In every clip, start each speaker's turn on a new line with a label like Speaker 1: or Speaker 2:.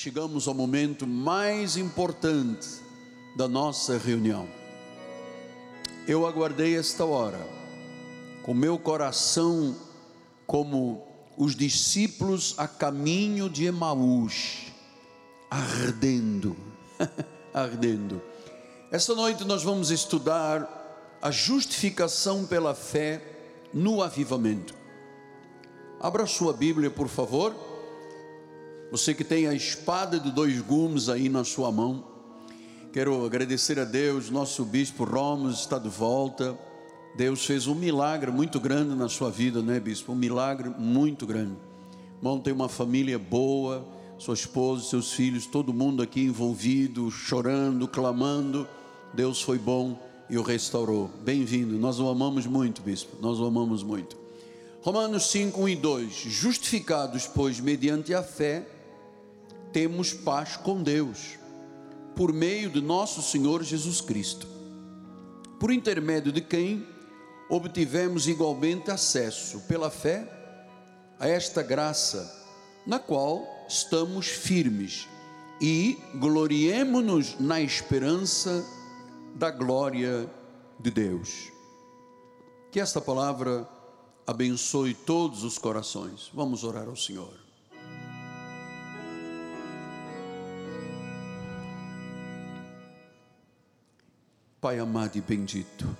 Speaker 1: chegamos ao momento mais importante da nossa reunião. Eu aguardei esta hora, com meu coração como os discípulos a caminho de Emaús, ardendo, ardendo. Esta noite nós vamos estudar a justificação pela fé no avivamento. Abra sua Bíblia, por favor. Você que tem a espada de dois gumes aí na sua mão. Quero agradecer a Deus, nosso bispo Romos está de volta. Deus fez um milagre muito grande na sua vida, né, bispo? Um milagre muito grande. Irmão, tem uma família boa, sua esposa, seus filhos, todo mundo aqui envolvido, chorando, clamando. Deus foi bom e o restaurou. Bem-vindo. Nós o amamos muito, bispo. Nós o amamos muito. Romanos 5, 1 e 2. Justificados, pois, mediante a fé, temos paz com Deus, por meio de nosso Senhor Jesus Cristo, por intermédio de quem obtivemos igualmente acesso, pela fé, a esta graça, na qual estamos firmes e gloriemo-nos na esperança da glória de Deus. Que esta palavra abençoe todos os corações. Vamos orar ao Senhor. Pai amado e bendito,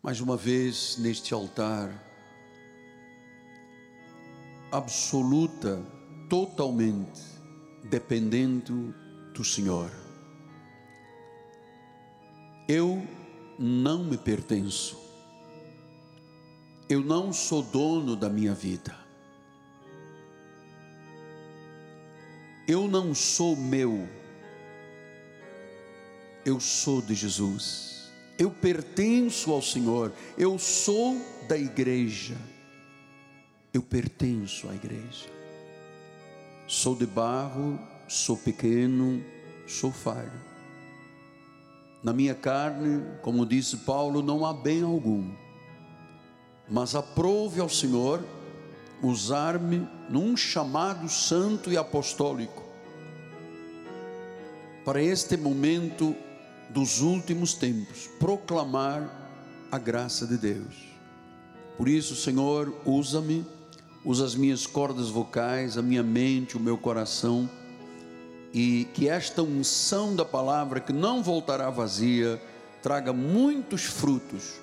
Speaker 1: mais uma vez neste altar, absoluta, totalmente dependendo do Senhor. Eu não me pertenço, eu não sou dono da minha vida, eu não sou meu eu sou de Jesus, eu pertenço ao Senhor, eu sou da igreja, eu pertenço à igreja. Sou de barro, sou pequeno, sou falho. Na minha carne, como disse Paulo, não há bem algum, mas aprove ao Senhor usar-me num chamado santo e apostólico. Para este momento dos últimos tempos, proclamar a graça de Deus. Por isso, Senhor, usa-me, usa as minhas cordas vocais, a minha mente, o meu coração, e que esta unção da palavra, que não voltará vazia, traga muitos frutos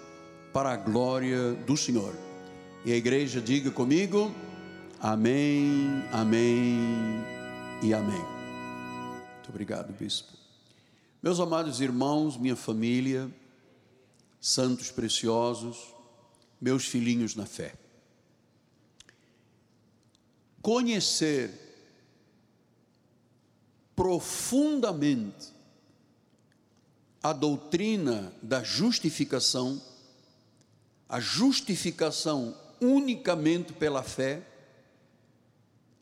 Speaker 1: para a glória do Senhor. E a igreja diga comigo: Amém, Amém e Amém. Muito obrigado, bispo. Meus amados irmãos, minha família, santos preciosos, meus filhinhos na fé. Conhecer profundamente a doutrina da justificação, a justificação unicamente pela fé,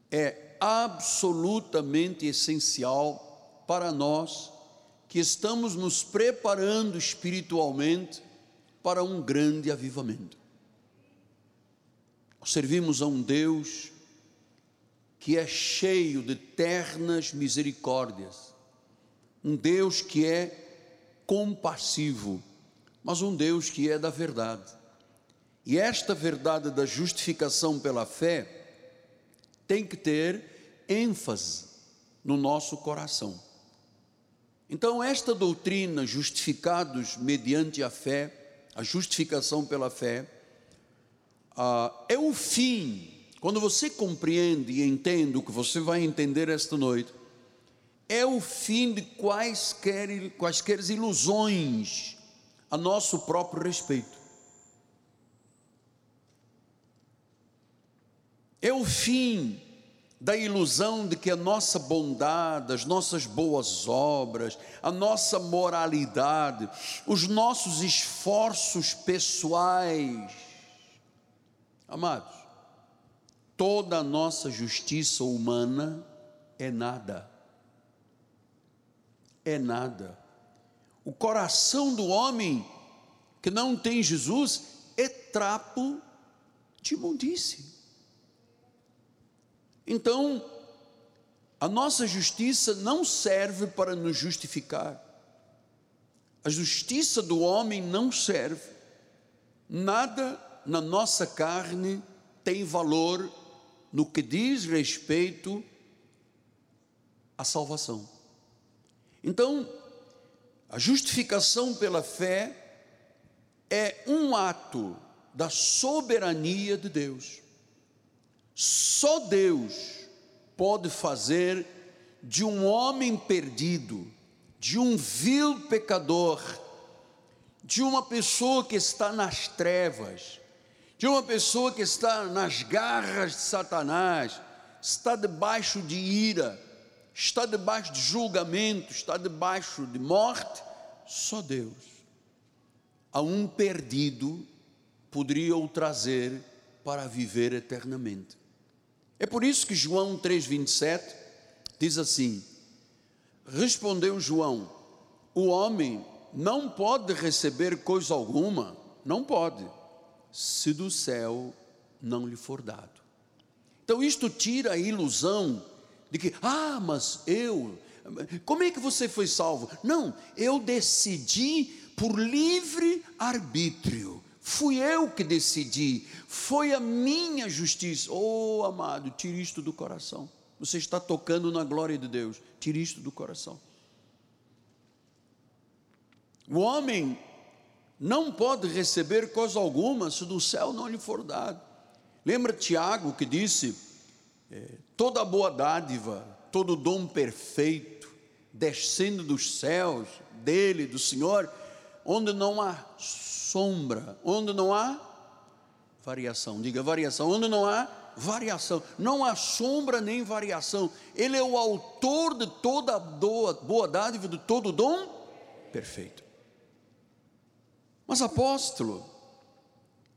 Speaker 1: é absolutamente essencial para nós que estamos nos preparando espiritualmente para um grande avivamento. servimos a um Deus que é cheio de ternas misericórdias, um Deus que é compassivo, mas um Deus que é da verdade. E esta verdade da justificação pela fé tem que ter ênfase no nosso coração. Então, esta doutrina, justificados mediante a fé, a justificação pela fé, ah, é o fim. Quando você compreende e entende o que você vai entender esta noite, é o fim de quaisquer, quaisquer ilusões a nosso próprio respeito. É o fim da ilusão de que a nossa bondade, as nossas boas obras, a nossa moralidade, os nossos esforços pessoais, amados, toda a nossa justiça humana é nada. É nada. O coração do homem que não tem Jesus é trapo de imundície. Então, a nossa justiça não serve para nos justificar. A justiça do homem não serve. Nada na nossa carne tem valor no que diz respeito à salvação. Então, a justificação pela fé é um ato da soberania de Deus. Só Deus pode fazer de um homem perdido, de um vil pecador, de uma pessoa que está nas trevas, de uma pessoa que está nas garras de Satanás, está debaixo de ira, está debaixo de julgamento, está debaixo de morte, só Deus. A um perdido poderia o trazer para viver eternamente. É por isso que João 3,27 diz assim: Respondeu João: O homem não pode receber coisa alguma, não pode se do céu não lhe for dado. Então isto tira a ilusão de que, ah, mas eu, como é que você foi salvo? Não, eu decidi por livre arbítrio. Fui eu que decidi, foi a minha justiça. Oh, amado, tire isto do coração. Você está tocando na glória de Deus, tire isto do coração. O homem não pode receber coisa alguma se do céu não lhe for dado. Lembra Tiago que disse: é, toda boa dádiva, todo dom perfeito, descendo dos céus, dele, do Senhor, onde não há sombra, onde não há variação, diga variação, onde não há variação, não há sombra nem variação, Ele é o autor de toda boa, boa dádiva, de todo dom perfeito. Mas apóstolo,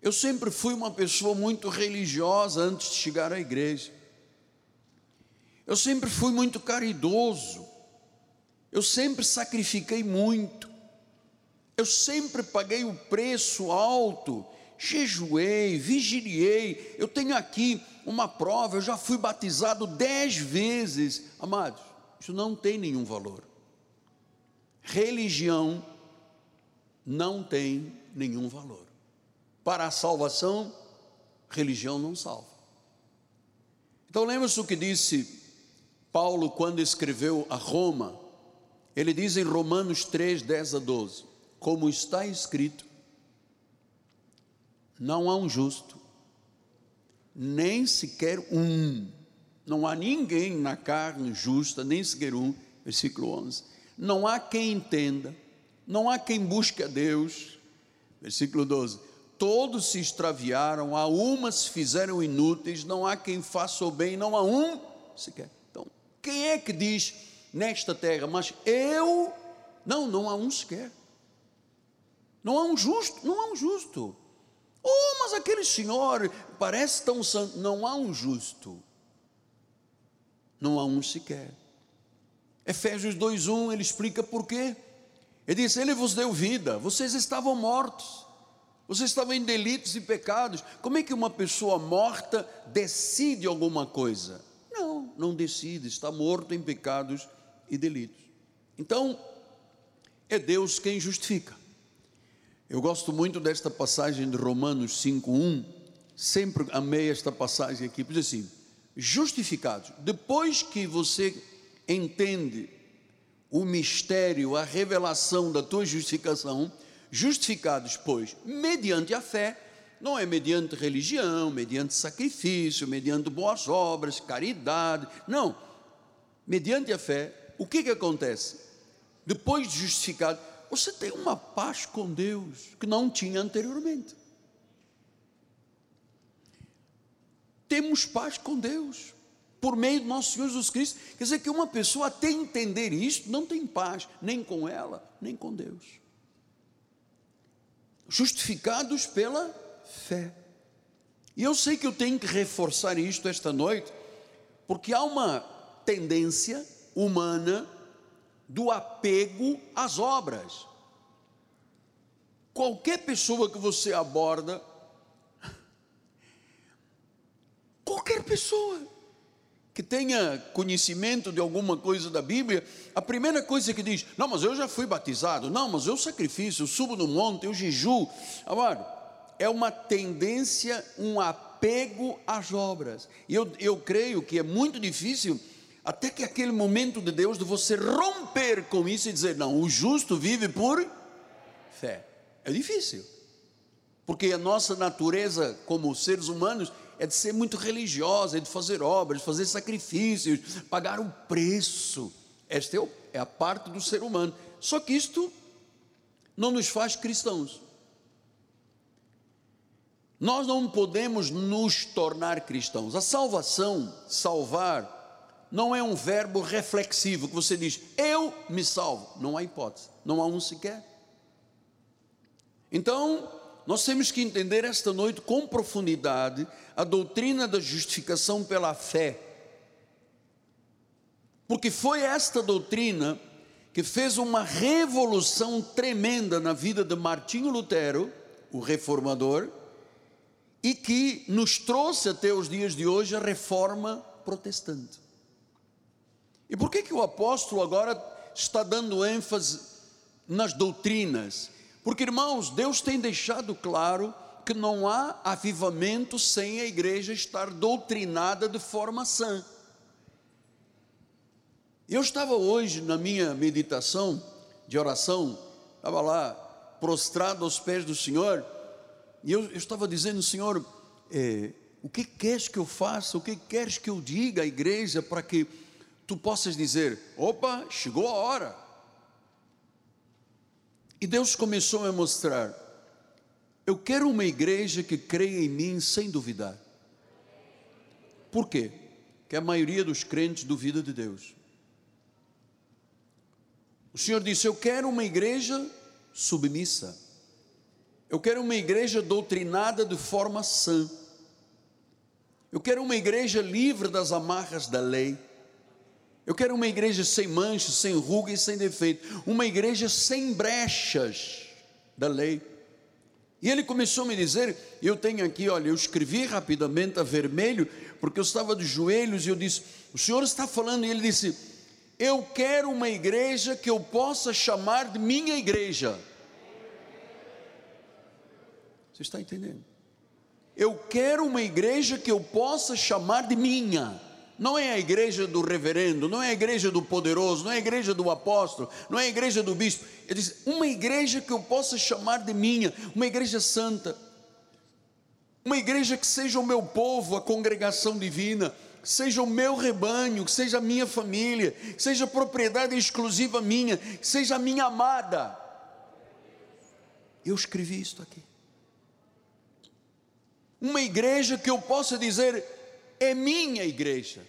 Speaker 1: eu sempre fui uma pessoa muito religiosa antes de chegar à igreja. Eu sempre fui muito caridoso. Eu sempre sacrifiquei muito. Eu sempre paguei o preço alto. Jejuei, vigiliei. Eu tenho aqui uma prova. Eu já fui batizado dez vezes. Amados, isso não tem nenhum valor. Religião não tem nenhum valor. Para a salvação, religião não salva. Então lembre-se o que disse Paulo quando escreveu a Roma. Ele diz em Romanos 3, 10 a 12: Como está escrito, não há um justo, nem sequer um. Não há ninguém na carne justa, nem sequer um. Versículo 11. Não há quem entenda, não há quem busque a Deus. Versículo 12: Todos se extraviaram, a uma se fizeram inúteis, não há quem faça o bem, não há um sequer. Então, quem é que diz nesta terra, mas eu, não, não há um sequer. Não há um justo, não há um justo. Oh, mas aquele senhor parece tão santo. Não há um justo. Não há um sequer. Efésios 2:1 ele explica por quê. Ele diz: Ele vos deu vida, vocês estavam mortos, vocês estavam em delitos e pecados. Como é que uma pessoa morta decide alguma coisa? Não, não decide, está morto em pecados e delitos. Então, é Deus quem justifica. Eu gosto muito desta passagem de Romanos 5:1. Sempre amei esta passagem aqui, diz assim: justificados, depois que você entende o mistério, a revelação da tua justificação, justificados, pois, mediante a fé, não é mediante religião, mediante sacrifício, mediante boas obras, caridade, não. Mediante a fé, o que que acontece? Depois de justificado, você tem uma paz com Deus que não tinha anteriormente. Temos paz com Deus por meio do nosso Senhor Jesus Cristo. Quer dizer que uma pessoa até entender isto não tem paz, nem com ela, nem com Deus. Justificados pela fé. E eu sei que eu tenho que reforçar isto esta noite, porque há uma tendência humana do apego às obras. Qualquer pessoa que você aborda, qualquer pessoa, que tenha conhecimento de alguma coisa da Bíblia, a primeira coisa que diz: Não, mas eu já fui batizado, não, mas eu sacrifício, eu subo no monte, eu jejuo. Amado, é uma tendência, um apego às obras. E eu, eu creio que é muito difícil, até que aquele momento de Deus, de você romper com isso e dizer: Não, o justo vive por fé. É difícil, porque a nossa natureza como seres humanos é de ser muito religiosa, é de fazer obras, fazer sacrifícios, pagar um preço. Esta é, é a parte do ser humano. Só que isto não nos faz cristãos. Nós não podemos nos tornar cristãos. A salvação, salvar, não é um verbo reflexivo que você diz, eu me salvo. Não há hipótese, não há um sequer. Então, nós temos que entender esta noite com profundidade a doutrina da justificação pela fé. Porque foi esta doutrina que fez uma revolução tremenda na vida de Martinho Lutero, o reformador, e que nos trouxe até os dias de hoje a reforma protestante. E por que que o apóstolo agora está dando ênfase nas doutrinas? Porque, irmãos, Deus tem deixado claro que não há avivamento sem a igreja estar doutrinada de forma sã. Eu estava hoje na minha meditação de oração, estava lá prostrado aos pés do Senhor, e eu, eu estava dizendo, Senhor, é, o que queres que eu faça, o que queres que eu diga à igreja para que tu possas dizer: opa, chegou a hora, e Deus começou a mostrar: eu quero uma igreja que creia em mim sem duvidar. Por quê? Que a maioria dos crentes duvida de Deus. O Senhor disse: Eu quero uma igreja submissa. Eu quero uma igreja doutrinada de forma sã. Eu quero uma igreja livre das amarras da lei. Eu quero uma igreja sem manchas, sem ruga e sem defeito, uma igreja sem brechas da lei. E ele começou a me dizer, eu tenho aqui, olha, eu escrevi rapidamente a vermelho, porque eu estava de joelhos e eu disse: "O Senhor está falando?" E ele disse: "Eu quero uma igreja que eu possa chamar de minha igreja." Você está entendendo? Eu quero uma igreja que eu possa chamar de minha não é a igreja do reverendo, não é a igreja do poderoso, não é a igreja do apóstolo, não é a igreja do bispo. Ele diz: uma igreja que eu possa chamar de minha, uma igreja santa, uma igreja que seja o meu povo, a congregação divina, que seja o meu rebanho, que seja a minha família, que seja propriedade exclusiva minha, que seja a minha amada. Eu escrevi isto aqui. Uma igreja que eu possa dizer, é minha igreja.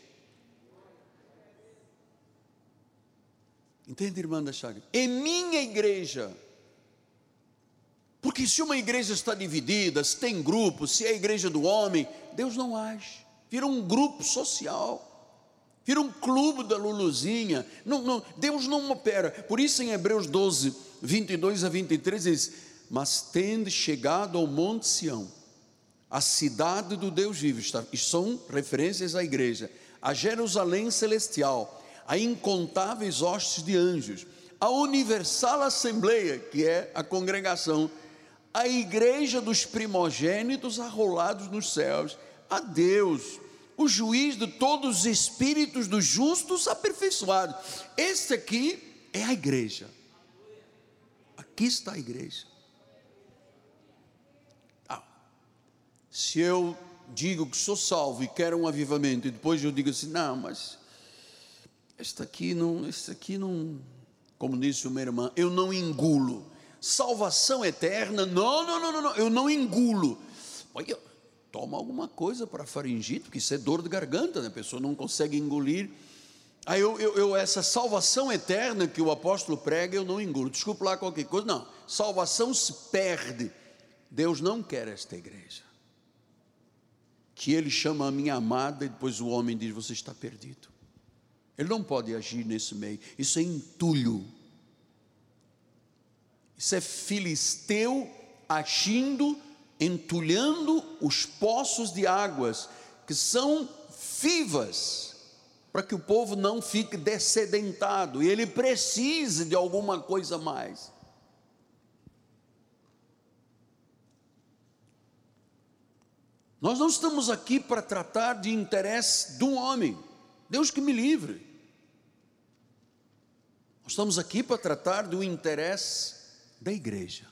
Speaker 1: Entende, irmã da Chaga? É minha igreja. Porque se uma igreja está dividida, se tem grupos, se é a igreja do homem, Deus não age. Vira um grupo social. Vira um clube da Luluzinha. Não, não, Deus não opera. Por isso em Hebreus 12, 22 a 23 diz: Mas tende chegado ao Monte Sião a cidade do Deus vivo, isto são referências à igreja, a Jerusalém celestial, a incontáveis hostes de anjos, a universal assembleia, que é a congregação, a igreja dos primogênitos arrolados nos céus, a Deus, o juiz de todos os espíritos dos justos aperfeiçoados. Este aqui é a igreja. Aqui está a igreja. Se eu digo que sou salvo e quero um avivamento, e depois eu digo assim, não, mas este aqui não, este aqui não, como disse uma irmã, eu não engulo. Salvação eterna, não, não, não, não, eu não engulo. Olha, toma alguma coisa para faringite, porque isso é dor de garganta, né? a pessoa não consegue engolir. Aí eu, eu, eu, essa salvação eterna que o apóstolo prega, eu não engulo. Desculpe lá qualquer coisa, não. Salvação se perde. Deus não quer esta igreja que ele chama a minha amada e depois o homem diz: Você está perdido. Ele não pode agir nesse meio. Isso é entulho. Isso é filisteu agindo, entulhando os poços de águas que são vivas para que o povo não fique descedentado e ele precise de alguma coisa mais. Nós não estamos aqui para tratar de interesse um homem, Deus que me livre. Nós estamos aqui para tratar do interesse da igreja.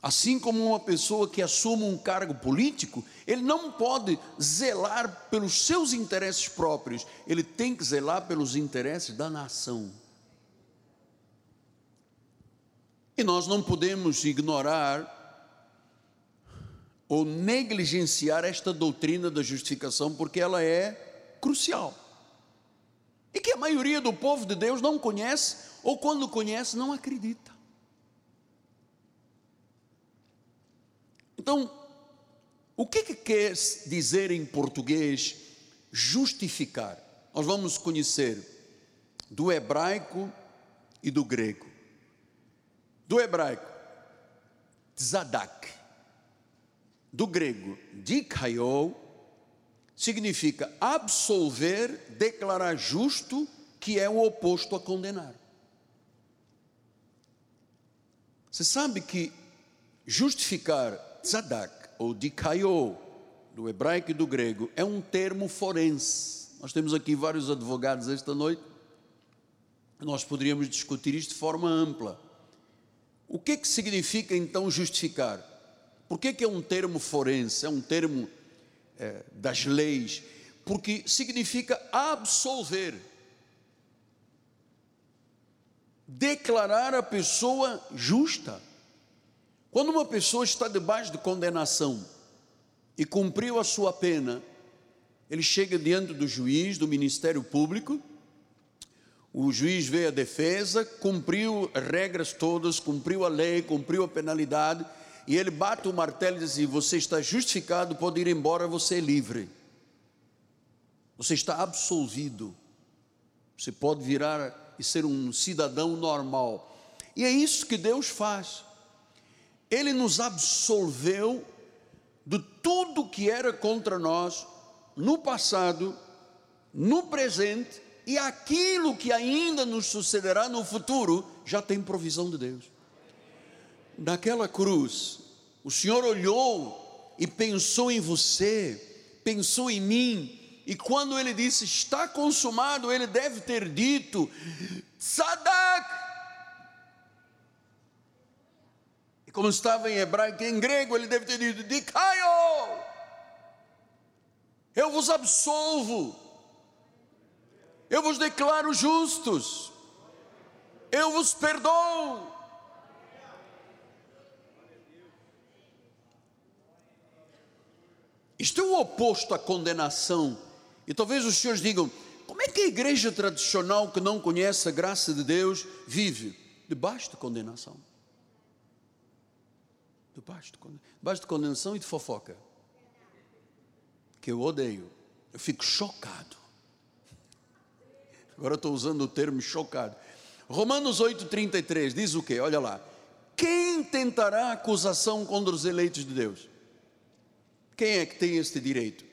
Speaker 1: Assim como uma pessoa que assume um cargo político, ele não pode zelar pelos seus interesses próprios, ele tem que zelar pelos interesses da nação. E nós não podemos ignorar ou negligenciar esta doutrina da justificação, porque ela é crucial. E que a maioria do povo de Deus não conhece, ou quando conhece, não acredita. Então, o que, que quer dizer em português justificar? Nós vamos conhecer do hebraico e do grego. Do hebraico, tzadak do grego dikaio, significa absolver, declarar justo, que é o oposto a condenar. Você sabe que justificar tzadak ou dikaio, do hebraico e do grego, é um termo forense. Nós temos aqui vários advogados esta noite. Nós poderíamos discutir isto de forma ampla. O que, que significa então justificar? Por que, que é um termo forense? É um termo é, das leis? Porque significa absolver, declarar a pessoa justa. Quando uma pessoa está debaixo de condenação e cumpriu a sua pena, ele chega diante do juiz, do Ministério Público, o juiz vê a defesa, cumpriu as regras todas, cumpriu a lei, cumpriu a penalidade e ele bate o martelo e diz assim: Você está justificado, pode ir embora, você é livre. Você está absolvido. Você pode virar e ser um cidadão normal. E é isso que Deus faz. Ele nos absolveu de tudo que era contra nós no passado, no presente e aquilo que ainda nos sucederá no futuro, já tem provisão de Deus naquela cruz, o Senhor olhou e pensou em você, pensou em mim, e quando ele disse está consumado, ele deve ter dito Sadak. E como estava em hebraico em grego, ele deve ter dito Dikaio. Eu vos absolvo. Eu vos declaro justos. Eu vos perdoo. Isto é o oposto à condenação. E talvez os senhores digam: como é que a igreja tradicional que não conhece a graça de Deus vive? Debaixo de condenação. Debaixo de, debaixo de condenação e de fofoca. Que eu odeio. Eu fico chocado. Agora estou usando o termo chocado. Romanos 8,33 diz o que? Olha lá. Quem tentará acusação contra os eleitos de Deus? Quem é que tem este direito?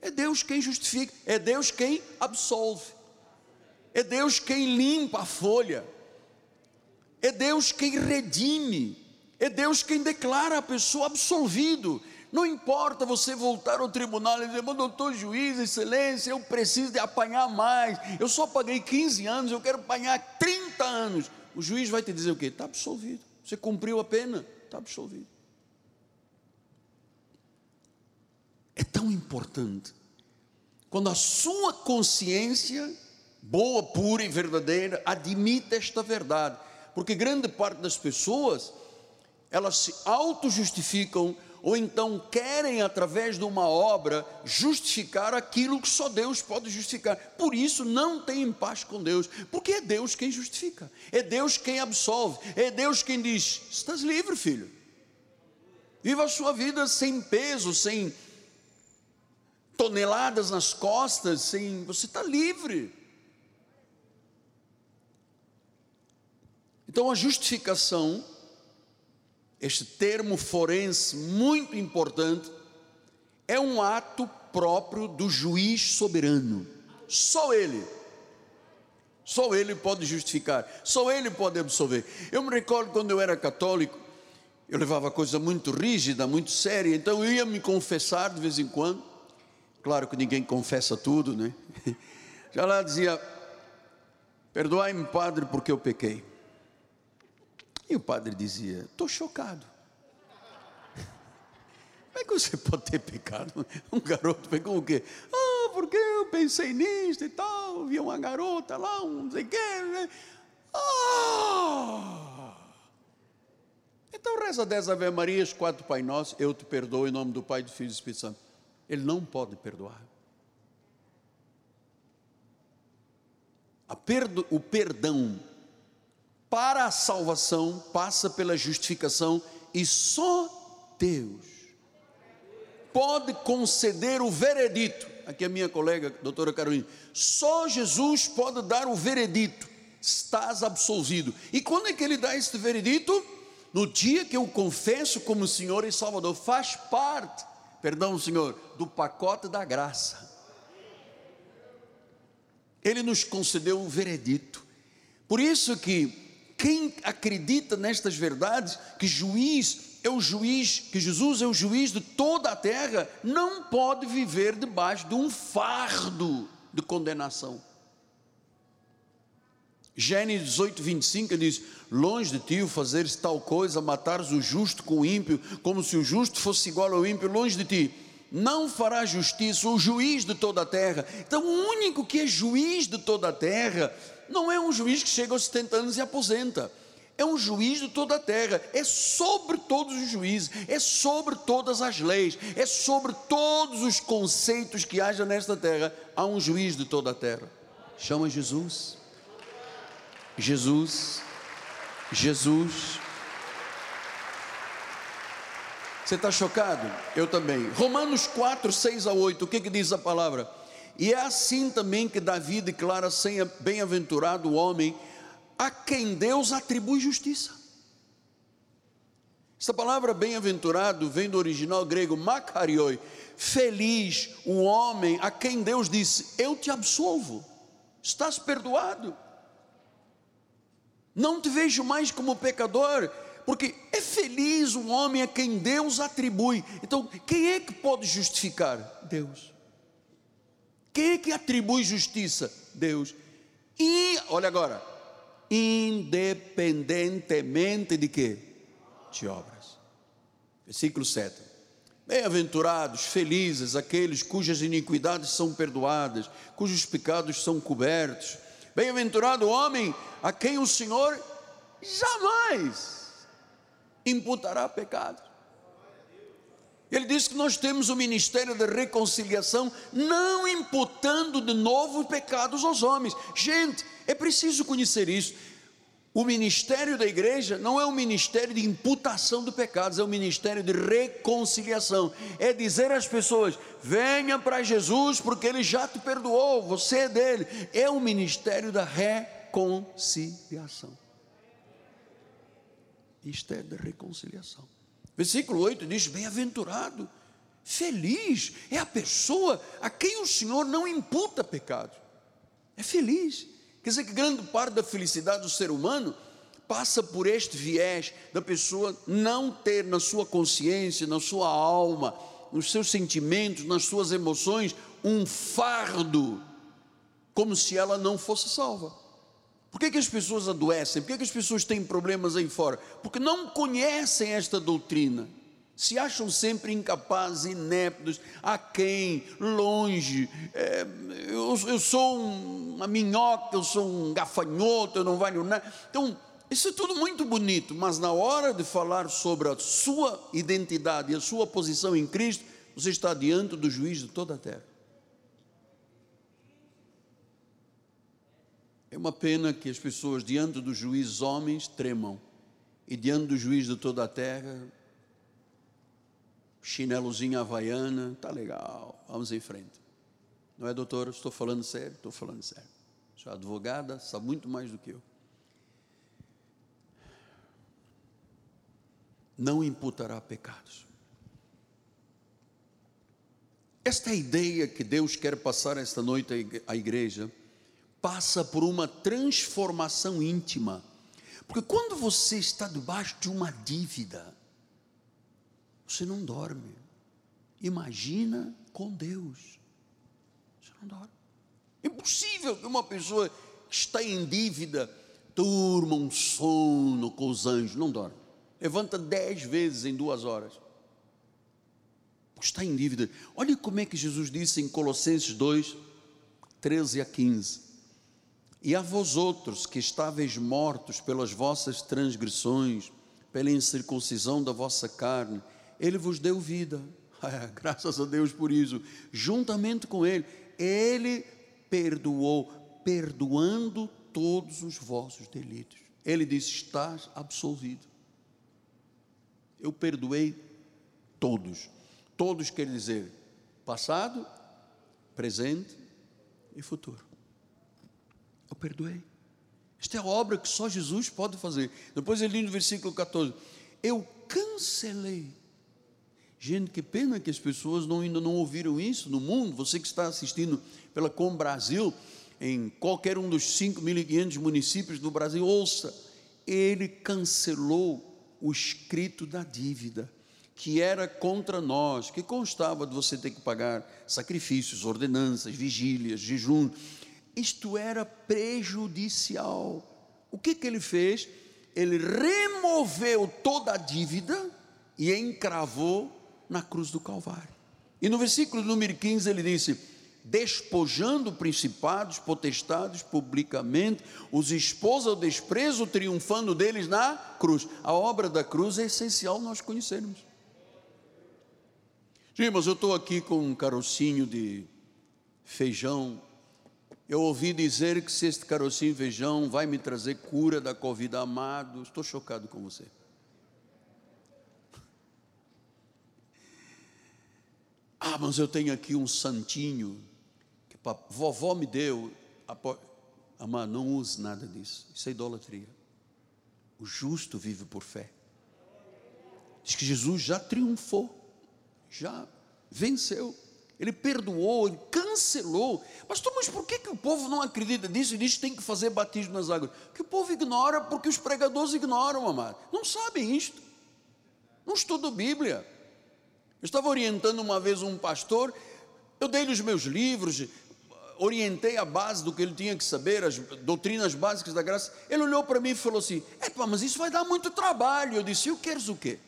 Speaker 1: É Deus quem justifica, é Deus quem absolve, é Deus quem limpa a folha, é Deus quem redime, é Deus quem declara a pessoa absolvido. Não importa você voltar ao tribunal e dizer, mas doutor juiz, excelência, eu preciso de apanhar mais. Eu só paguei 15 anos, eu quero apanhar 30 anos. O juiz vai te dizer o quê? Está absolvido. Você cumpriu a pena, está absolvido. É tão importante. Quando a sua consciência, boa, pura e verdadeira, admite esta verdade. Porque grande parte das pessoas, elas se auto-justificam ou então querem, através de uma obra, justificar aquilo que só Deus pode justificar. Por isso não tem paz com Deus, porque é Deus quem justifica, é Deus quem absolve, é Deus quem diz: estás livre, filho. Viva a sua vida sem peso, sem toneladas nas costas, sem você está livre. Então a justificação, este termo forense muito importante, é um ato próprio do juiz soberano. Só ele. Só ele pode justificar, só ele pode absolver. Eu me recordo quando eu era católico, eu levava coisa muito rígida, muito séria, então eu ia me confessar de vez em quando. Claro que ninguém confessa tudo, né? Já lá dizia: Perdoai-me, padre, porque eu pequei. E o padre dizia: Estou chocado. Como é que você pode ter pecado? Um garoto pegou o quê? Ah, porque eu pensei nisso e tal. Vi uma garota lá, um não sei o quê. Né? Ah! Então reza dez Ave Marias, quatro Pai Nosso, eu te perdoo em nome do Pai, do Filho e do Espírito Santo. Ele não pode perdoar. Perdo, o perdão para a salvação passa pela justificação e só Deus pode conceder o veredito. Aqui a minha colega, doutora Carolina, só Jesus pode dar o veredito. Estás absolvido. E quando é que ele dá este veredito? No dia que eu confesso como Senhor e Salvador, faz parte, perdão, Senhor, do pacote da graça. Ele nos concedeu um veredito. Por isso que quem acredita nestas verdades, que juiz é o juiz, que Jesus é o juiz de toda a terra, não pode viver debaixo de um fardo de condenação. Gênesis 18, 25 diz: Longe de ti o fazeres tal coisa, matares o justo com o ímpio, como se o justo fosse igual ao ímpio, longe de ti. Não fará justiça o juiz de toda a terra. Então, o único que é juiz de toda a terra não é um juiz que chega aos 70 anos e aposenta. É um juiz de toda a terra, é sobre todos os juízes, é sobre todas as leis, é sobre todos os conceitos que haja nesta terra. Há um juiz de toda a terra. Chama Jesus. Jesus. Jesus. Você está chocado? Eu também. Romanos 4, 6 a 8, o que, que diz a palavra? E é assim também que Davi declara: bem-aventurado o homem a quem Deus atribui justiça. Essa palavra bem-aventurado vem do original grego makarioi, feliz o homem a quem Deus disse: Eu te absolvo, estás perdoado. Não te vejo mais como pecador, porque é feliz o homem a quem Deus atribui. Então, quem é que pode justificar? Deus. Quem é que atribui justiça? Deus. E, olha agora, independentemente de quê? De obras. Versículo 7. Bem-aventurados, felizes aqueles cujas iniquidades são perdoadas, cujos pecados são cobertos. Bem-aventurado o homem a quem o Senhor jamais imputará pecado. Ele diz que nós temos o ministério da reconciliação, não imputando de novo pecados aos homens. Gente, é preciso conhecer isso. O ministério da igreja não é um ministério de imputação de pecados, é um ministério de reconciliação. É dizer às pessoas: venha para Jesus, porque Ele já te perdoou, você é dele. É o ministério da reconciliação. Ministério da reconciliação. Versículo 8 diz: Bem-aventurado, feliz é a pessoa a quem o Senhor não imputa pecado. É feliz. Quer dizer que grande parte da felicidade do ser humano passa por este viés da pessoa não ter na sua consciência, na sua alma, nos seus sentimentos, nas suas emoções, um fardo, como se ela não fosse salva. Por que, que as pessoas adoecem? Por que, que as pessoas têm problemas aí fora? Porque não conhecem esta doutrina. Se acham sempre incapazes, ineptos, a quem, longe. É, eu, eu, sou uma minhoca, eu sou um gafanhoto, eu não valho nada. Então, isso é tudo muito bonito, mas na hora de falar sobre a sua identidade e a sua posição em Cristo, você está diante do juiz de toda a terra. É uma pena que as pessoas, diante dos juízes homens, tremam, e diante do juiz de toda a terra, chinelozinho havaiana, tá legal, vamos em frente. Não é, doutora? Estou falando sério? Estou falando sério. Sou advogada, sabe muito mais do que eu. Não imputará pecados. Esta ideia que Deus quer passar esta noite à igreja passa por uma transformação íntima. Porque quando você está debaixo de uma dívida, você não dorme. Imagina com Deus. Você não dorme. Impossível que uma pessoa que está em dívida durma um sono com os anjos. Não dorme. Levanta dez vezes em duas horas. Está em dívida. Olha como é que Jesus disse em Colossenses 2, 13 a 15. E a vós outros que estáveis mortos pelas vossas transgressões, pela incircuncisão da vossa carne, Ele vos deu vida. É, graças a Deus por isso. Juntamente com Ele, Ele perdoou, perdoando todos os vossos delitos. Ele disse: Estás absolvido. Eu perdoei todos. Todos quer dizer passado, presente e futuro. Eu perdoei. Esta é a obra que só Jesus pode fazer. Depois ele diz no versículo 14: Eu cancelei. Gente, que pena que as pessoas não, ainda não ouviram isso no mundo. Você que está assistindo pela Com Brasil, em qualquer um dos 5.500 municípios do Brasil, ouça, ele cancelou o escrito da dívida que era contra nós, que constava de você ter que pagar sacrifícios, ordenanças, vigílias, jejum. Isto era prejudicial. O que, que ele fez? Ele removeu toda a dívida e encravou na cruz do Calvário. E no versículo número 15 ele disse: despojando principados, potestades publicamente, os expôs ao desprezo, triunfando deles na cruz. A obra da cruz é essencial nós conhecermos. Mas eu estou aqui com um carocinho de feijão. Eu ouvi dizer que se este carocinho de feijão vai me trazer cura da Covid, amado. Estou chocado com você. Ah, mas eu tenho aqui um santinho vovó me deu. Amar, não use nada disso. Isso é idolatria. O justo vive por fé. Diz que Jesus já triunfou, já venceu. Ele perdoou, ele cancelou. Pastor, mas por que, que o povo não acredita nisso e diz que tem que fazer batismo nas águas? Que o povo ignora porque os pregadores ignoram, amado. Não sabem isto. Não estudam Bíblia. Eu estava orientando uma vez um pastor, eu dei-lhe os meus livros, orientei a base do que ele tinha que saber, as doutrinas básicas da graça. Ele olhou para mim e falou assim: É, mas isso vai dar muito trabalho. Eu disse: Eu queres o quê?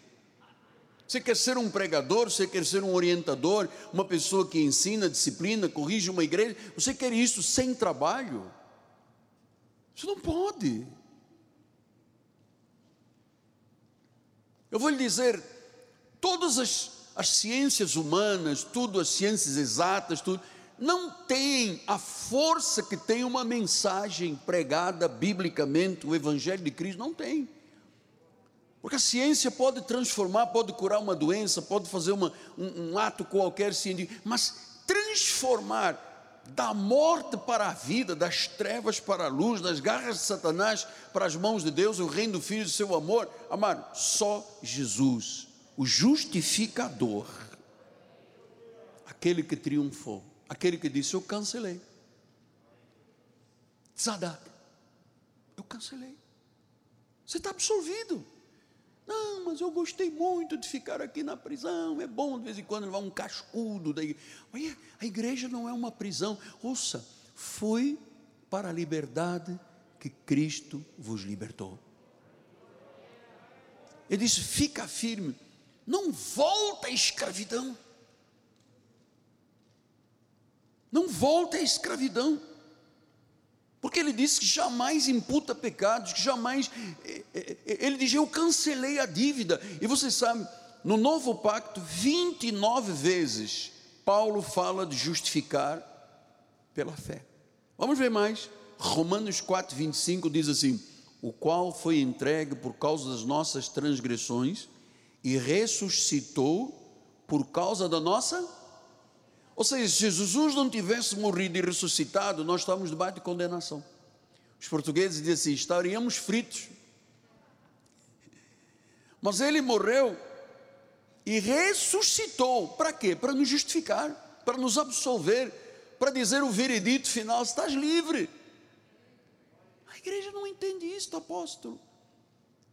Speaker 1: Você quer ser um pregador, você quer ser um orientador, uma pessoa que ensina, disciplina, corrige uma igreja, você quer isso sem trabalho? Isso não pode. Eu vou lhe dizer, todas as, as ciências humanas, tudo, as ciências exatas, tudo, não tem a força que tem uma mensagem pregada biblicamente, o Evangelho de Cristo não tem. Porque a ciência pode transformar, pode curar uma doença, pode fazer uma, um, um ato qualquer científico, mas transformar da morte para a vida, das trevas para a luz, das garras de Satanás para as mãos de Deus, o reino do Filho do seu amor, amado, só Jesus, o justificador, aquele que triunfou Aquele que disse: Eu cancelei. Zadak, eu cancelei. Você está absolvido. Não, mas eu gostei muito de ficar aqui na prisão. É bom de vez em quando levar um cascudo. Daí. Olha, a igreja não é uma prisão. Ouça, foi para a liberdade que Cristo vos libertou. Ele disse: fica firme, não volta à escravidão. Não volte à escravidão. Porque ele disse que jamais imputa pecados, que jamais. Eh, eh, eh, ele diz: Eu cancelei a dívida. E você sabe, no novo pacto, 29 vezes, Paulo fala de justificar pela fé. Vamos ver mais. Romanos 4, 25 diz assim: O qual foi entregue por causa das nossas transgressões e ressuscitou por causa da nossa ou seja, se Jesus não tivesse morrido e ressuscitado, nós estamos debaixo de condenação. Os portugueses dizem assim: estaríamos fritos. Mas ele morreu e ressuscitou. Para quê? Para nos justificar. para nos absolver, para dizer o veredito final: estás livre. A igreja não entende isso, apóstolo.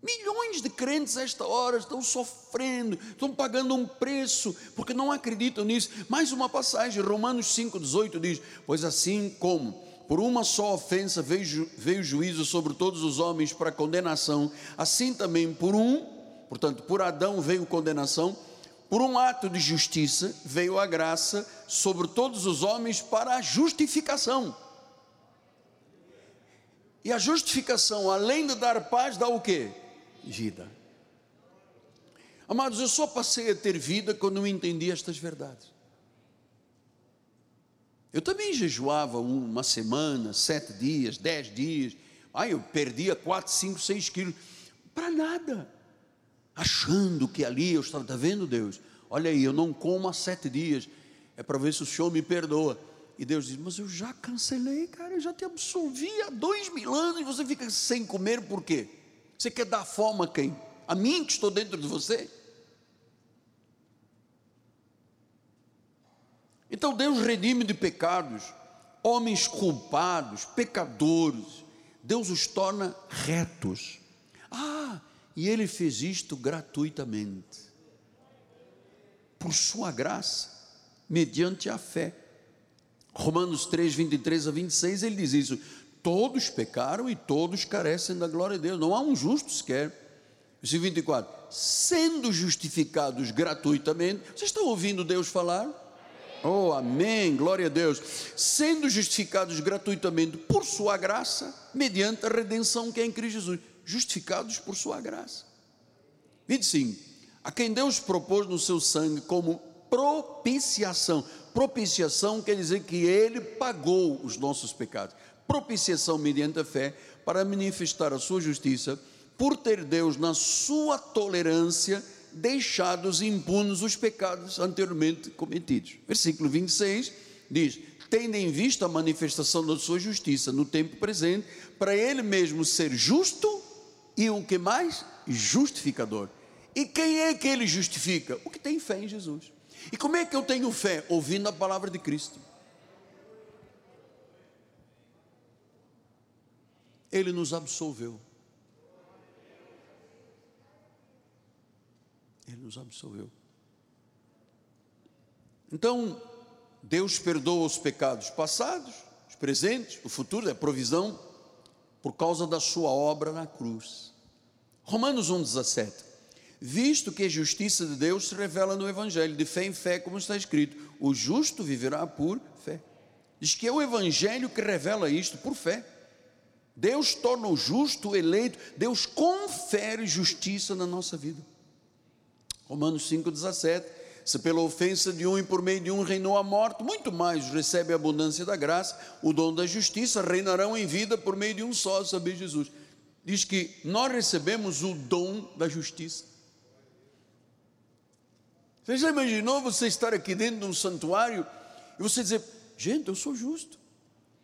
Speaker 1: Milhões de crentes a esta hora estão sofrendo, estão pagando um preço, porque não acreditam nisso. Mais uma passagem, Romanos 5,18 diz: Pois assim como por uma só ofensa veio, juízo sobre todos os homens para condenação, assim também por um, portanto, por Adão veio condenação, por um ato de justiça veio a graça sobre todos os homens para a justificação. E a justificação, além de dar paz, dá o quê? Vida. Amados, eu só passei a ter vida quando eu entendi estas verdades. Eu também jejuava uma semana, sete dias, dez dias. Aí eu perdia quatro, cinco, seis quilos. Para nada. Achando que ali eu estava, está vendo Deus? Olha aí, eu não como há sete dias. É para ver se o Senhor me perdoa. E Deus diz: Mas eu já cancelei, cara, eu já te absolvi há dois mil anos e você fica sem comer por quê? Você quer dar fome a quem? A mim que estou dentro de você? Então Deus redime de pecados, homens culpados, pecadores, Deus os torna retos. Ah, e Ele fez isto gratuitamente, por Sua graça, mediante a fé. Romanos 3, 23 a 26, ele diz isso: Todos pecaram e todos carecem da glória de Deus. Não há um justo sequer. Versículo 24: Sendo justificados gratuitamente, vocês estão ouvindo Deus falar? Oh, amém, glória a Deus. Sendo justificados gratuitamente por Sua graça, mediante a redenção que é em Cristo Jesus. Justificados por Sua graça. 25. A quem Deus propôs no seu sangue como propiciação. Propiciação quer dizer que Ele pagou os nossos pecados propiciação mediante a fé para manifestar a sua justiça, por ter Deus, na sua tolerância, deixados impunes os pecados anteriormente cometidos. Versículo 26 diz: Tendo em vista a manifestação da sua justiça no tempo presente, para ele mesmo ser justo e o que mais? Justificador. E quem é que ele justifica? O que tem fé em Jesus. E como é que eu tenho fé? Ouvindo a palavra de Cristo. Ele nos absolveu. Ele nos absolveu. Então, Deus perdoa os pecados passados, os presentes, o futuro, a provisão, por causa da sua obra na cruz. Romanos 1,17. Visto que a justiça de Deus se revela no Evangelho, de fé em fé, como está escrito: o justo viverá por fé. Diz que é o Evangelho que revela isto por fé. Deus torna o justo eleito, Deus confere justiça na nossa vida. Romanos 5,17: Se pela ofensa de um e por meio de um reinou a morte, muito mais recebe a abundância da graça, o dom da justiça, reinarão em vida por meio de um só, saber Jesus. Diz que nós recebemos o dom da justiça. Você já imaginou você estar aqui dentro de um santuário e você dizer: Gente, eu sou justo.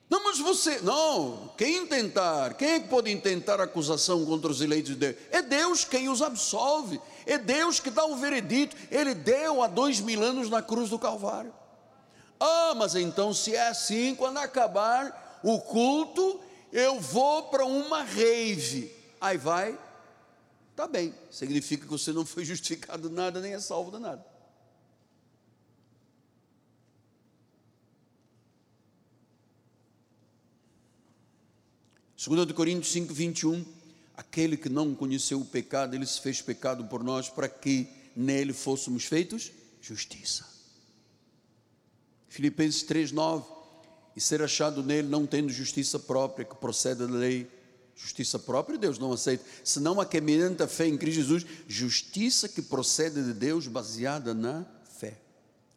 Speaker 1: Não, mas você, não, quem intentar, quem é que pode intentar acusação contra os eleitos de Deus? É Deus quem os absolve, é Deus que dá o veredito, Ele deu há dois mil anos na cruz do Calvário. Ah, mas então se é assim, quando acabar o culto, eu vou para uma rave. Aí vai, tá bem, significa que você não foi justificado nada, nem é salvo de nada. 2 Coríntios 5, 21, aquele que não conheceu o pecado, ele se fez pecado por nós, para que nele fôssemos feitos justiça. Filipenses 3, 9, e ser achado nele não tendo justiça própria, que procede da lei, justiça própria Deus não aceita, senão a que a fé em Cristo Jesus, justiça que procede de Deus baseada na fé.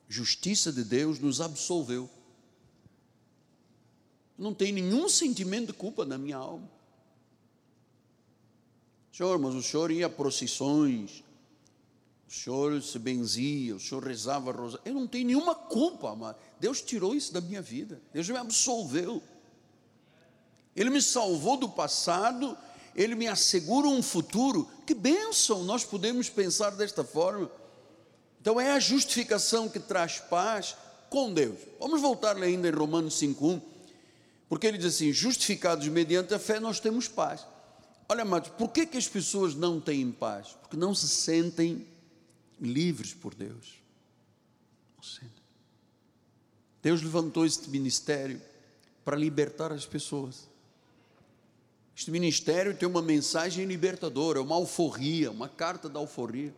Speaker 1: Justiça de Deus nos absolveu não tenho nenhum sentimento de culpa na minha alma. Senhor, mas o senhor ia a procissões, o senhor se benzia, o senhor rezava rosa. Eu não tenho nenhuma culpa, amado. Deus tirou isso da minha vida. Deus me absolveu. Ele me salvou do passado, ele me assegura um futuro. Que bênção nós podemos pensar desta forma. Então é a justificação que traz paz, com Deus. Vamos voltar ainda em Romanos 5:1, porque ele diz assim: justificados mediante a fé, nós temos paz. Olha, amados, por que, que as pessoas não têm paz? Porque não se sentem livres por Deus. Não sentem. Deus levantou este ministério para libertar as pessoas. Este ministério tem uma mensagem libertadora, uma alforria, uma carta da alforria.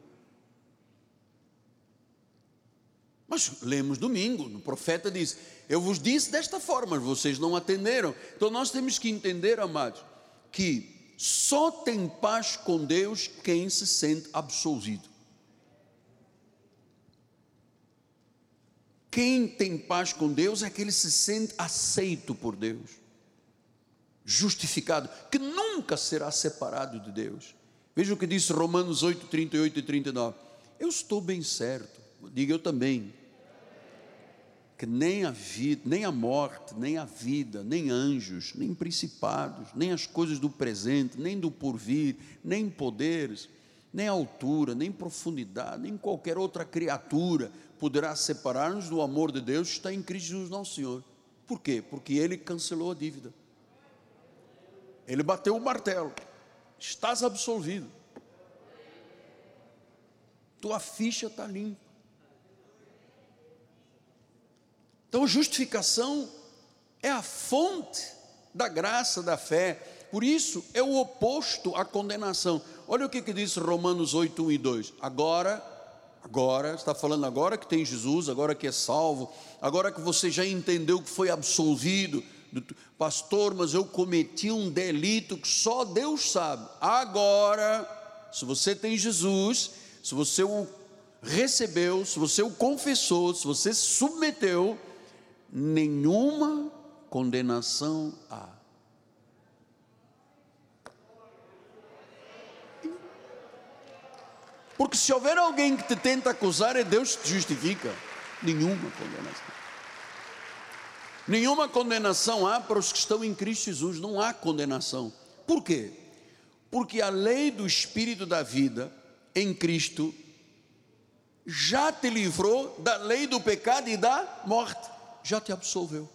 Speaker 1: Mas lemos domingo, o profeta diz: Eu vos disse desta forma, mas vocês não atenderam. Então nós temos que entender, amados, que só tem paz com Deus quem se sente absolvido. Quem tem paz com Deus é aquele que se sente aceito por Deus, justificado, que nunca será separado de Deus. Veja o que diz Romanos 8, 38 e 39. Eu estou bem certo, diga eu também que nem a vida, nem a morte, nem a vida, nem anjos, nem principados, nem as coisas do presente, nem do porvir, nem poderes, nem altura, nem profundidade, nem qualquer outra criatura poderá separar-nos do amor de Deus que está em Cristo Jesus nosso Senhor. Por quê? Porque ele cancelou a dívida. Ele bateu o martelo. Estás absolvido. Tua ficha está limpa. Então, justificação é a fonte da graça da fé, por isso é o oposto à condenação. Olha o que, que diz Romanos 8, 1 e 2. Agora, agora, está falando agora que tem Jesus, agora que é salvo, agora que você já entendeu que foi absolvido, pastor, mas eu cometi um delito que só Deus sabe. Agora, se você tem Jesus, se você o recebeu, se você o confessou, se você se submeteu, nenhuma condenação há. Porque se houver alguém que te tenta acusar, é Deus que te justifica. Nenhuma condenação. Nenhuma condenação há para os que estão em Cristo Jesus, não há condenação. Por quê? Porque a lei do Espírito da vida em Cristo já te livrou da lei do pecado e da morte já te absolveu.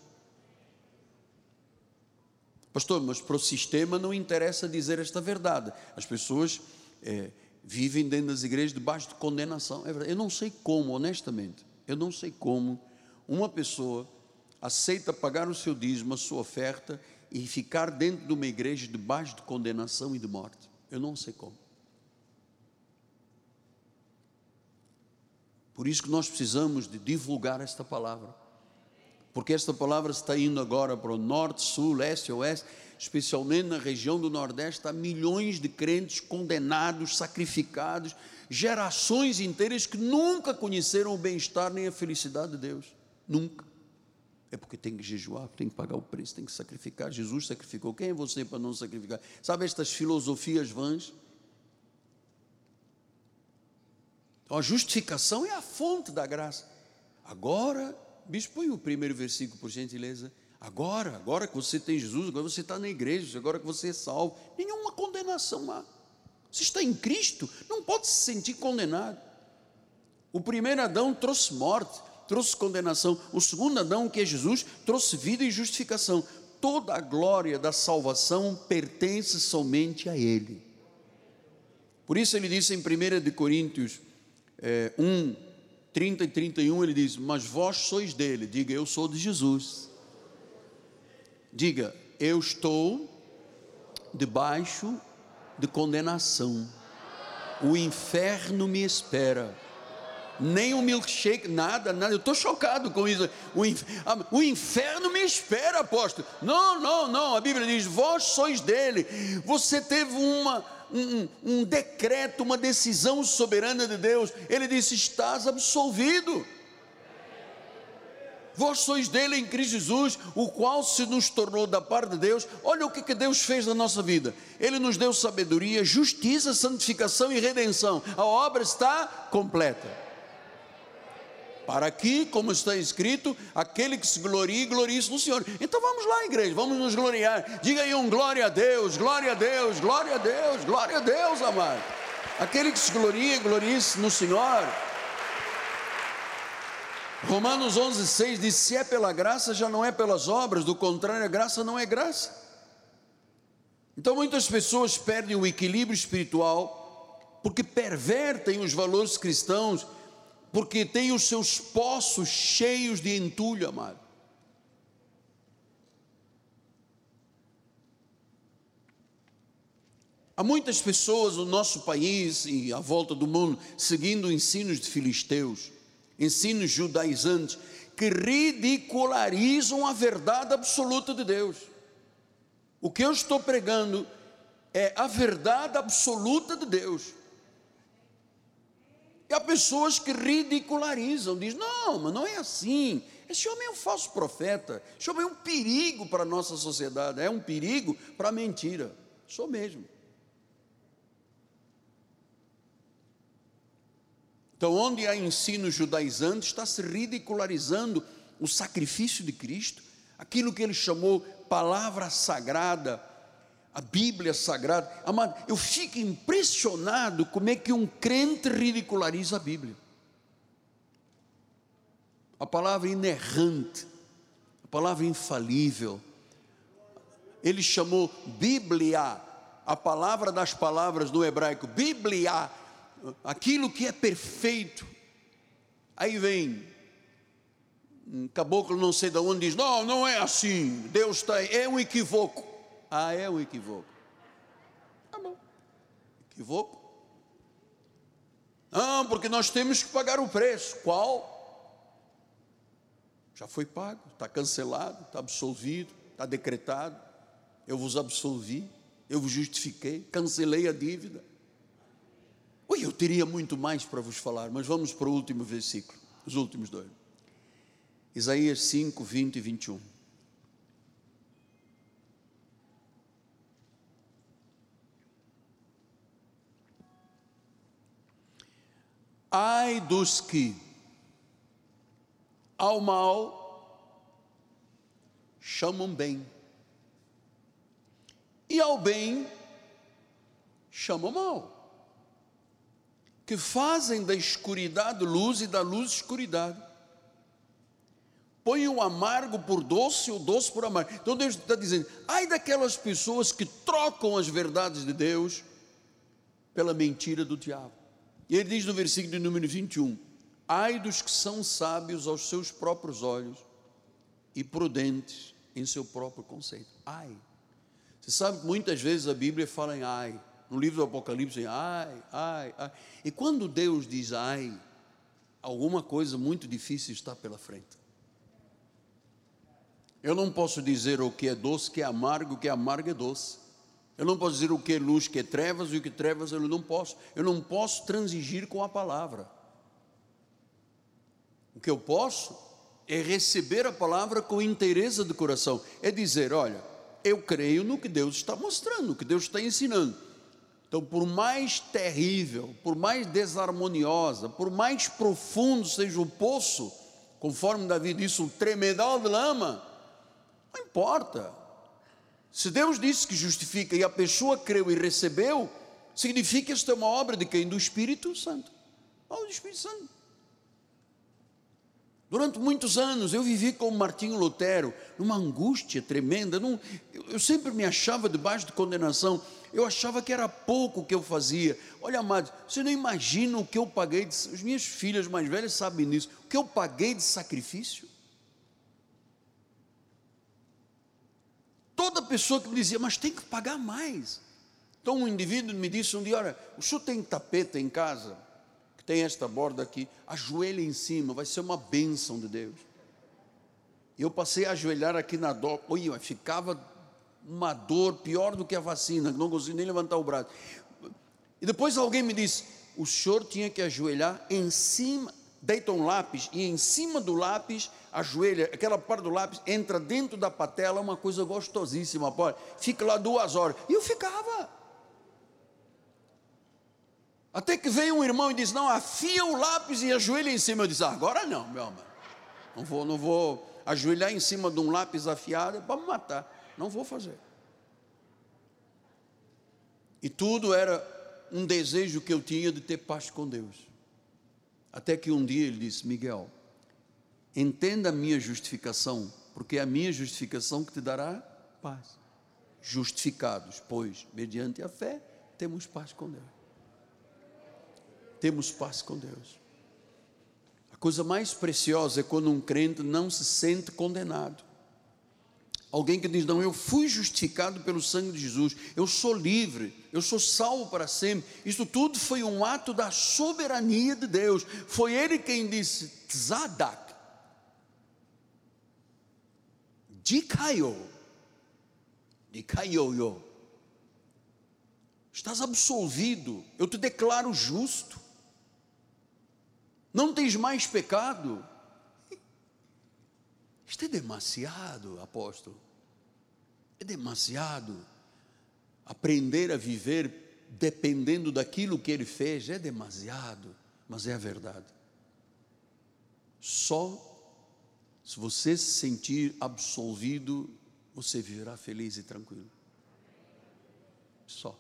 Speaker 1: Pastor, mas para o sistema não interessa dizer esta verdade. As pessoas é, vivem dentro das igrejas debaixo de condenação. É eu não sei como, honestamente, eu não sei como uma pessoa aceita pagar o seu dízimo, a sua oferta e ficar dentro de uma igreja debaixo de condenação e de morte. Eu não sei como. Por isso que nós precisamos de divulgar esta palavra porque esta palavra está indo agora para o norte, sul, leste, oeste, especialmente na região do Nordeste, há milhões de crentes condenados, sacrificados, gerações inteiras que nunca conheceram o bem-estar nem a felicidade de Deus. Nunca. É porque tem que jejuar, tem que pagar o preço, tem que sacrificar. Jesus sacrificou. Quem é você para não sacrificar? Sabe estas filosofias vãs? Então, a justificação é a fonte da graça. Agora Bispo, põe o primeiro versículo, por gentileza. Agora, agora que você tem Jesus, agora você está na igreja, agora que você é salvo, nenhuma condenação há. Você está em Cristo, não pode se sentir condenado. O primeiro Adão trouxe morte, trouxe condenação. O segundo Adão, que é Jesus, trouxe vida e justificação. Toda a glória da salvação pertence somente a Ele. Por isso ele disse em 1 Coríntios é, 1, 30 e 31 ele diz: Mas vós sois dele. Diga, eu sou de Jesus. Diga, eu estou debaixo de condenação. O inferno me espera. Nem um milkshake, nada, nada. Eu estou chocado com isso. O. Ah, o inferno me espera, apóstolo. Não, não, não. A Bíblia diz: Vós sois dele. Você teve uma um, um decreto, uma decisão soberana de Deus. Ele disse: Estás absolvido. Vós sois dele em Cristo Jesus, o qual se nos tornou da parte de Deus. Olha o que, que Deus fez na nossa vida. Ele nos deu sabedoria, justiça, santificação e redenção. A obra está completa. Para que, como está escrito, aquele que se glorie, glorie-se no Senhor. Então vamos lá, igreja, vamos nos gloriar. Diga aí um glória a Deus, glória a Deus, glória a Deus, glória a Deus, amado. Aquele que se glorie, glorie-se no Senhor. Romanos 11, 6 diz: se é pela graça, já não é pelas obras, do contrário, a graça não é graça. Então muitas pessoas perdem o equilíbrio espiritual porque pervertem os valores cristãos, porque têm os seus poços cheios de entulho, amado. Há muitas pessoas no nosso país e à volta do mundo seguindo ensinos de filisteus, ensinos judaizantes, que ridicularizam a verdade absoluta de Deus. O que eu estou pregando é a verdade absoluta de Deus. Há pessoas que ridicularizam, dizem: não, mas não é assim. Esse homem é um falso profeta. Esse homem é um perigo para a nossa sociedade, é um perigo para a mentira. Sou mesmo. Então, onde há ensino judaizante, está se ridicularizando o sacrifício de Cristo, aquilo que ele chamou palavra sagrada, a Bíblia sagrada. Amado, eu fico impressionado como é que um crente ridiculariza a Bíblia. A palavra inerrante, a palavra infalível. Ele chamou Bíblia, a palavra das palavras no hebraico, Bíblia aquilo que é perfeito. Aí vem um caboclo não sei de onde diz: Não, não é assim. Deus está. É um equivoco. Ah, é um equivoco. Tá bom. Equivoco. Ah, porque nós temos que pagar o preço. Qual? Já foi pago, está cancelado, está absolvido, está decretado. Eu vos absolvi, eu vos justifiquei, cancelei a dívida. Oi, eu teria muito mais para vos falar, mas vamos para o último versículo, os últimos dois. Isaías 5, 20 e 21. Ai dos que ao mal chamam bem, e ao bem chamam mal que fazem da escuridade luz e da luz escuridade. Põe o amargo por doce e o doce por amargo. Então Deus está dizendo: ai daquelas pessoas que trocam as verdades de Deus pela mentira do diabo. E ele diz no versículo número 21: ai dos que são sábios aos seus próprios olhos e prudentes em seu próprio conceito. Ai. Você sabe que muitas vezes a Bíblia fala em ai no livro do Apocalipse, ai, ai, ai. E quando Deus diz ai, alguma coisa muito difícil está pela frente. Eu não posso dizer o que é doce, que é amargo, o que é amargo é doce. Eu não posso dizer o que é luz, que é trevas, e o que é trevas eu não posso. Eu não posso transigir com a palavra. O que eu posso é receber a palavra com inteireza de coração. É dizer, olha, eu creio no que Deus está mostrando, no que Deus está ensinando. Então, por mais terrível, por mais desarmoniosa, por mais profundo seja o poço, conforme Davi disse, um tremedal de lama, não importa. Se Deus disse que justifica e a pessoa creu e recebeu, significa que esta é uma obra de quem? Do Espírito Santo. Obra do Espírito Santo. Durante muitos anos eu vivi com Martinho Lutero, numa angústia tremenda. Num, eu sempre me achava debaixo de condenação eu achava que era pouco o que eu fazia. Olha, amados, você não imagina o que eu paguei, de, as minhas filhas mais velhas sabem disso, o que eu paguei de sacrifício. Toda pessoa que me dizia, mas tem que pagar mais. Então um indivíduo me disse um dia: olha, o senhor tem tapete em casa, que tem esta borda aqui, ajoelha em cima, vai ser uma bênção de Deus. Eu passei a ajoelhar aqui na dó, oi, ficava uma dor pior do que a vacina, não consigo nem levantar o braço. E depois alguém me disse: o senhor tinha que ajoelhar em cima, deita um lápis e em cima do lápis ajoelha, aquela parte do lápis entra dentro da patela, uma coisa gostosíssima, fica lá duas horas. E eu ficava. Até que veio um irmão e disse: Não, afia o lápis e ajoelha em cima. Eu disse: ah, Agora não, meu amor. Não vou, não vou ajoelhar em cima de um lápis afiado para me matar. Não vou fazer. E tudo era um desejo que eu tinha de ter paz com Deus. Até que um dia ele disse: Miguel, Entenda a minha justificação, porque é a minha justificação que te dará paz. Justificados, pois, mediante a fé, temos paz com Deus. Temos paz com Deus. A coisa mais preciosa é quando um crente não se sente condenado. Alguém que diz: Não, eu fui justificado pelo sangue de Jesus, eu sou livre, eu sou salvo para sempre. Isso tudo foi um ato da soberania de Deus. Foi Ele quem disse: Tzadak, Dikayo, Dikayoyo, estás absolvido, eu te declaro justo, não tens mais pecado. Isto é demasiado, apóstolo. É demasiado. Aprender a viver dependendo daquilo que ele fez é demasiado, mas é a verdade. Só se você se sentir absolvido, você viverá feliz e tranquilo. Só.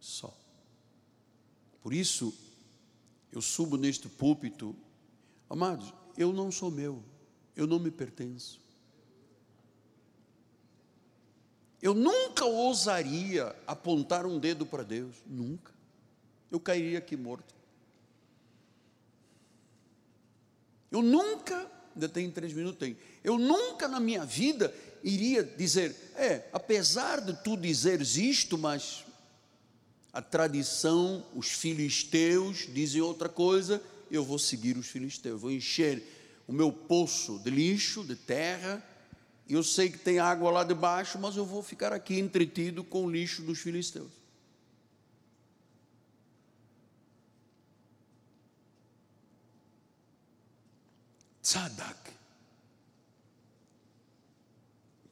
Speaker 1: Só. Por isso, eu subo neste púlpito Amados, eu não sou meu, eu não me pertenço. Eu nunca ousaria apontar um dedo para Deus, nunca. Eu cairia aqui morto. Eu nunca, ainda tem três minutos, tem. Eu nunca na minha vida iria dizer, é, apesar de tu dizeres isto, mas a tradição, os filisteus dizem outra coisa, eu vou seguir os filisteus, vou encher o meu poço de lixo, de terra, eu sei que tem água lá debaixo, mas eu vou ficar aqui entretido com o lixo dos filisteus. Tzadak,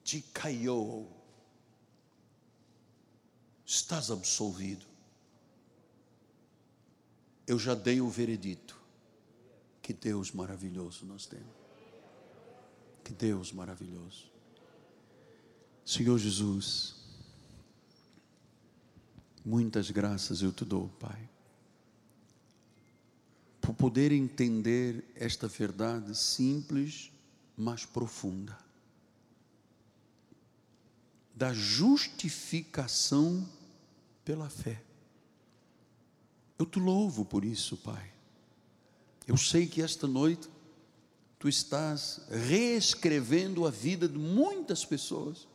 Speaker 1: Tikaiô, estás absolvido. Eu já dei o veredito. Que Deus maravilhoso nós temos. Que Deus maravilhoso. Senhor Jesus, muitas graças eu te dou, Pai, por poder entender esta verdade simples, mas profunda, da justificação pela fé. Eu te louvo por isso, Pai. Eu sei que esta noite tu estás reescrevendo a vida de muitas pessoas.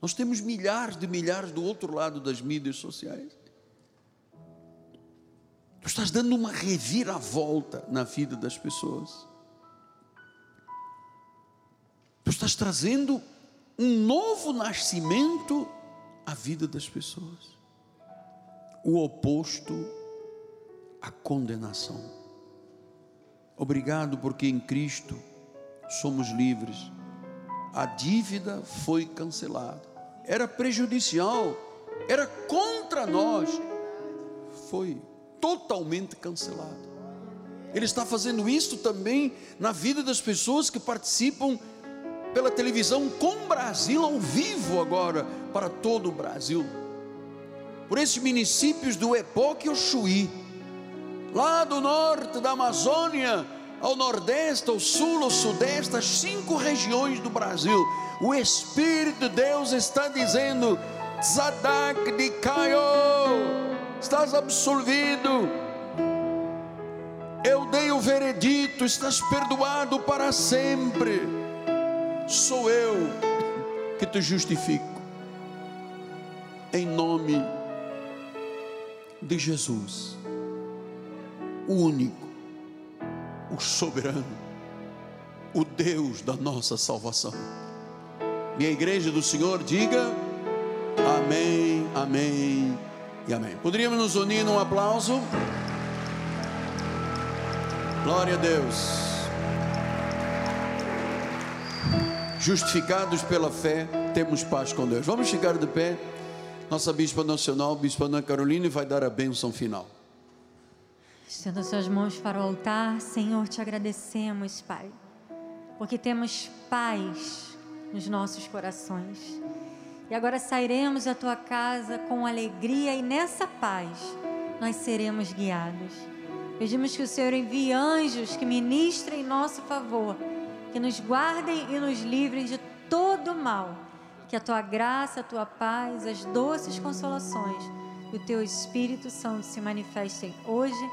Speaker 1: Nós temos milhares de milhares do outro lado das mídias sociais. Tu estás dando uma reviravolta na vida das pessoas. Tu estás trazendo um novo nascimento à vida das pessoas. O oposto à condenação. Obrigado porque em Cristo somos livres. A dívida foi cancelada. Era prejudicial, era contra nós. Foi totalmente cancelado. Ele está fazendo isso também na vida das pessoas que participam pela televisão com Brasil ao vivo agora para todo o Brasil. Por esses municípios do Epoque e Oxuí lá do norte da Amazônia, ao nordeste, ao sul, ao sudeste, as cinco regiões do Brasil, o Espírito de Deus está dizendo: Zadak de Caio, estás absolvido. Eu dei o veredito, estás perdoado para sempre. Sou eu que te justifico. Em nome de Jesus o único, o soberano, o Deus da nossa salvação. Minha igreja do Senhor, diga amém, amém e amém. Poderíamos nos unir num aplauso? Glória a Deus. Justificados pela fé, temos paz com Deus. Vamos ficar de pé. Nossa Bispa Nacional, Bispa Ana Carolina, vai dar a bênção final.
Speaker 2: Estendo suas mãos para o altar, Senhor, te agradecemos, Pai, porque temos paz nos nossos corações. E agora sairemos da tua casa com alegria e nessa paz nós seremos guiados. Pedimos que o Senhor envie anjos que ministrem em nosso favor, que nos guardem e nos livrem de todo mal. Que a tua graça, a tua paz, as doces consolações e o teu Espírito Santo se manifestem hoje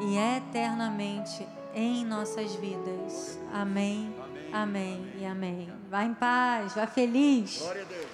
Speaker 2: e eternamente em nossas vidas. Amém, amém, amém e amém. Vá em paz, vá feliz.
Speaker 1: Glória a Deus.